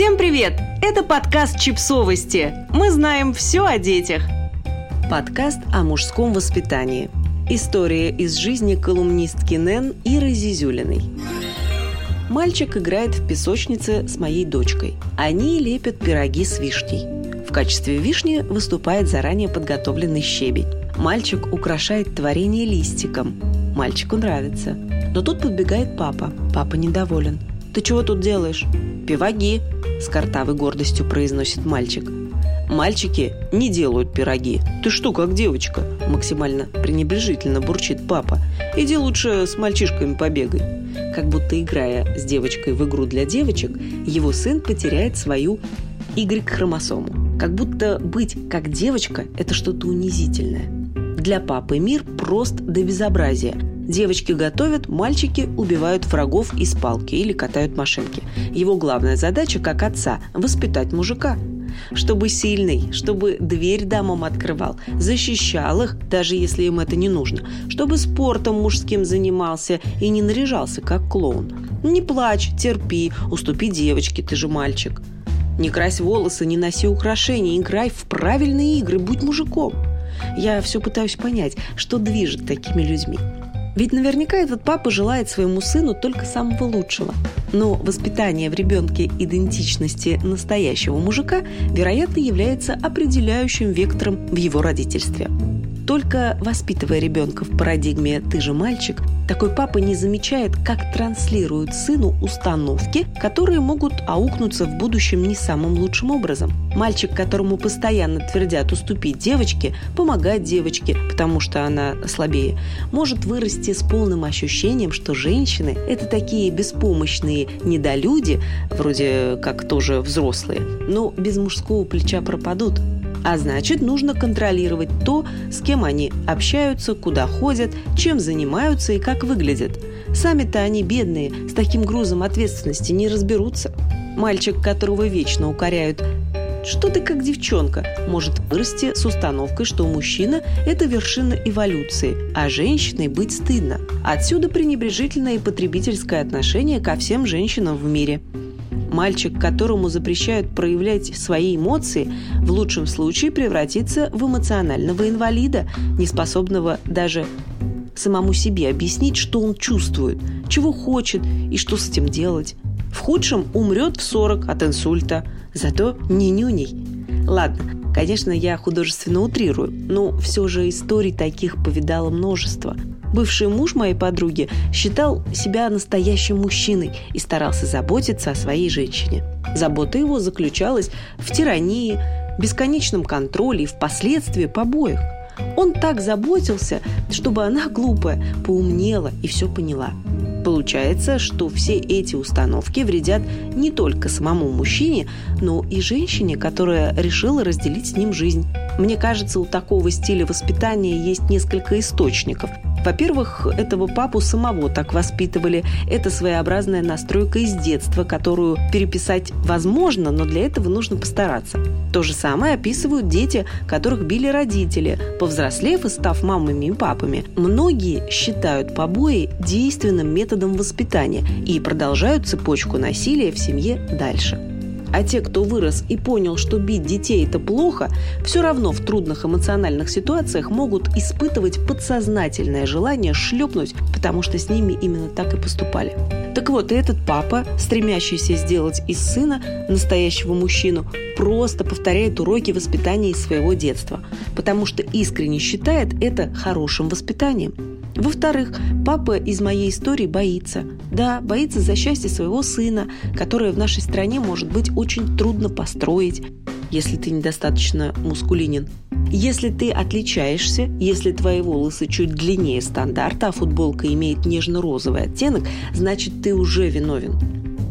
Всем привет! Это подкаст «Чипсовости». Мы знаем все о детях. Подкаст о мужском воспитании. История из жизни колумнистки Нэн Иры Зизюлиной. Мальчик играет в песочнице с моей дочкой. Они лепят пироги с вишней. В качестве вишни выступает заранее подготовленный щебень. Мальчик украшает творение листиком. Мальчику нравится. Но тут подбегает папа. Папа недоволен. «Ты чего тут делаешь?» «Пивоги», – с картавой гордостью произносит мальчик. «Мальчики не делают пироги. Ты что, как девочка?» – максимально пренебрежительно бурчит папа. «Иди лучше с мальчишками побегай». Как будто играя с девочкой в игру для девочек, его сын потеряет свою Y-хромосому. Как будто быть как девочка – это что-то унизительное. Для папы мир прост до безобразия – Девочки готовят, мальчики убивают врагов из палки или катают машинки. Его главная задача, как отца, воспитать мужика. Чтобы сильный, чтобы дверь дамам открывал, защищал их, даже если им это не нужно, чтобы спортом мужским занимался и не наряжался, как клоун. Не плачь, терпи, уступи девочке, ты же мальчик. Не крась волосы, не носи украшения, играй в правильные игры, будь мужиком. Я все пытаюсь понять, что движет такими людьми. Ведь наверняка этот папа желает своему сыну только самого лучшего. Но воспитание в ребенке идентичности настоящего мужика, вероятно, является определяющим вектором в его родительстве. Только воспитывая ребенка в парадигме «ты же мальчик», такой папа не замечает, как транслируют сыну установки, которые могут аукнуться в будущем не самым лучшим образом. Мальчик, которому постоянно твердят уступить девочке, помогать девочке, потому что она слабее, может вырасти с полным ощущением, что женщины – это такие беспомощные недолюди, вроде как тоже взрослые, но без мужского плеча пропадут – а значит, нужно контролировать то, с кем они общаются, куда ходят, чем занимаются и как выглядят. Сами-то они бедные, с таким грузом ответственности не разберутся. Мальчик, которого вечно укоряют что ты как девчонка может вырасти с установкой, что мужчина – это вершина эволюции, а женщиной быть стыдно. Отсюда пренебрежительное и потребительское отношение ко всем женщинам в мире – Мальчик, которому запрещают проявлять свои эмоции, в лучшем случае превратится в эмоционального инвалида, неспособного даже самому себе объяснить, что он чувствует, чего хочет и что с этим делать. В худшем умрет в 40 от инсульта, зато не нюней. Ладно, конечно, я художественно утрирую, но все же историй таких повидало множество – Бывший муж моей подруги считал себя настоящим мужчиной и старался заботиться о своей женщине. Забота его заключалась в тирании, бесконечном контроле и впоследствии побоях. Он так заботился, чтобы она, глупая, поумнела и все поняла. Получается, что все эти установки вредят не только самому мужчине, но и женщине, которая решила разделить с ним жизнь. Мне кажется, у такого стиля воспитания есть несколько источников – во-первых, этого папу самого так воспитывали. Это своеобразная настройка из детства, которую переписать возможно, но для этого нужно постараться. То же самое описывают дети, которых били родители, повзрослев и став мамами и папами. Многие считают побои действенным методом воспитания и продолжают цепочку насилия в семье дальше. А те, кто вырос и понял, что бить детей – это плохо, все равно в трудных эмоциональных ситуациях могут испытывать подсознательное желание шлепнуть, потому что с ними именно так и поступали. Так вот, и этот папа, стремящийся сделать из сына настоящего мужчину, просто повторяет уроки воспитания из своего детства, потому что искренне считает это хорошим воспитанием. Во-вторых, папа из моей истории боится. Да, боится за счастье своего сына, которое в нашей стране может быть очень трудно построить, если ты недостаточно мускулинен. Если ты отличаешься, если твои волосы чуть длиннее стандарта, а футболка имеет нежно-розовый оттенок, значит ты уже виновен.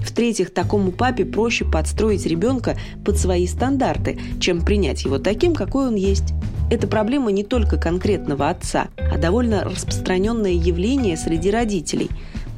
В-третьих, такому папе проще подстроить ребенка под свои стандарты, чем принять его таким, какой он есть. Это проблема не только конкретного отца, а довольно распространенное явление среди родителей.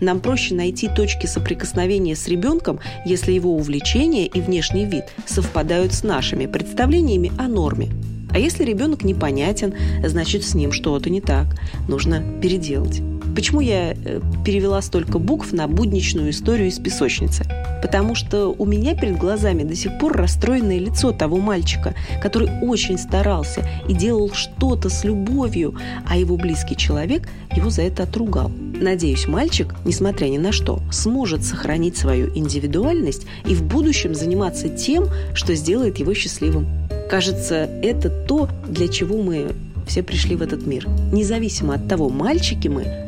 Нам проще найти точки соприкосновения с ребенком, если его увлечения и внешний вид совпадают с нашими представлениями о норме. А если ребенок непонятен, значит с ним что-то не так. Нужно переделать. Почему я э, перевела столько букв на будничную историю из песочницы? Потому что у меня перед глазами до сих пор расстроенное лицо того мальчика, который очень старался и делал что-то с любовью, а его близкий человек его за это отругал. Надеюсь, мальчик, несмотря ни на что, сможет сохранить свою индивидуальность и в будущем заниматься тем, что сделает его счастливым. Кажется, это то, для чего мы все пришли в этот мир, независимо от того, мальчики мы